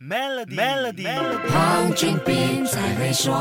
Melody Melody，黄俊斌才会说。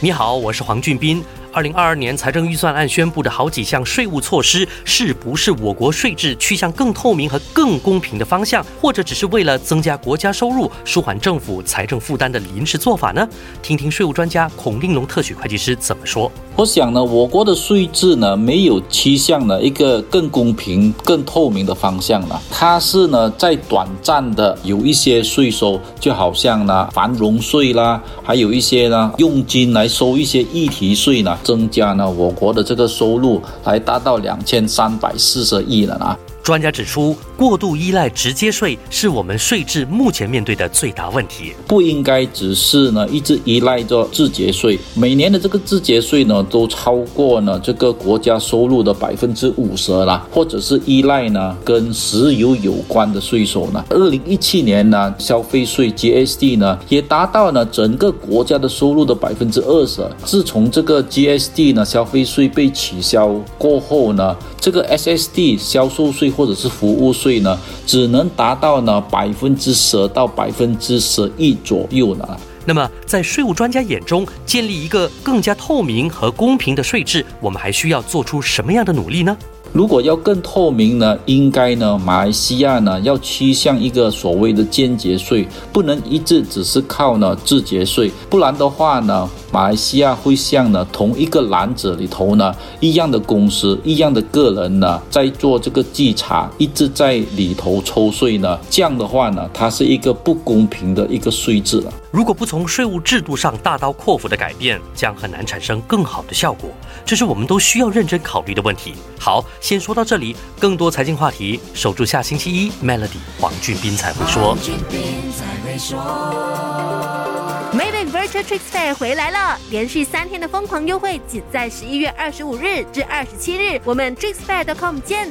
你好，我是黄俊斌。二零二二年财政预算案宣布的好几项税务措施，是不是我国税制趋向更透明和更公平的方向，或者只是为了增加国家收入、舒缓政府财政负担的临时做法呢？听听税务专家孔令龙特许会计师怎么说。我想呢，我国的税制呢，没有趋向呢一个更公平、更透明的方向了。它是呢在短暂的有一些税收，就好像呢繁荣税啦，还有一些呢佣金来收一些议题税呢。增加呢，我国的这个收入来达到两千三百四十亿了啊。专家指出，过度依赖直接税是我们税制目前面对的最大问题。不应该只是呢一直依赖着自节税，每年的这个自节税呢都超过呢这个国家收入的百分之五十了，或者是依赖呢跟石油有关的税收呢。二零一七年呢消费税 GSD 呢也达到了整个国家的收入的百分之二十。自从这个 GSD 呢消费税被取消过后呢，这个 SSD 销售税。或者是服务税呢，只能达到呢百分之十到百分之十一左右呢。那么，在税务专家眼中，建立一个更加透明和公平的税制，我们还需要做出什么样的努力呢？如果要更透明呢，应该呢，马来西亚呢要趋向一个所谓的间接税，不能一直只是靠呢自节税，不然的话呢，马来西亚会像呢同一个篮子里头呢一样的公司、一样的个人呢在做这个稽查，一直在里头抽税呢，这样的话呢，它是一个不公平的一个税制了。如果不从税务制度上大刀阔斧的改变，将很难产生更好的效果，这是我们都需要认真考虑的问题。好。先说到这里，更多财经话题，守住下星期一，Melody 黄俊斌才会说。Virtual Trade Fair 回来了，连续三天的疯狂优惠，仅在十一月二十五日至二十七日，我们 Trick Fair.com 见。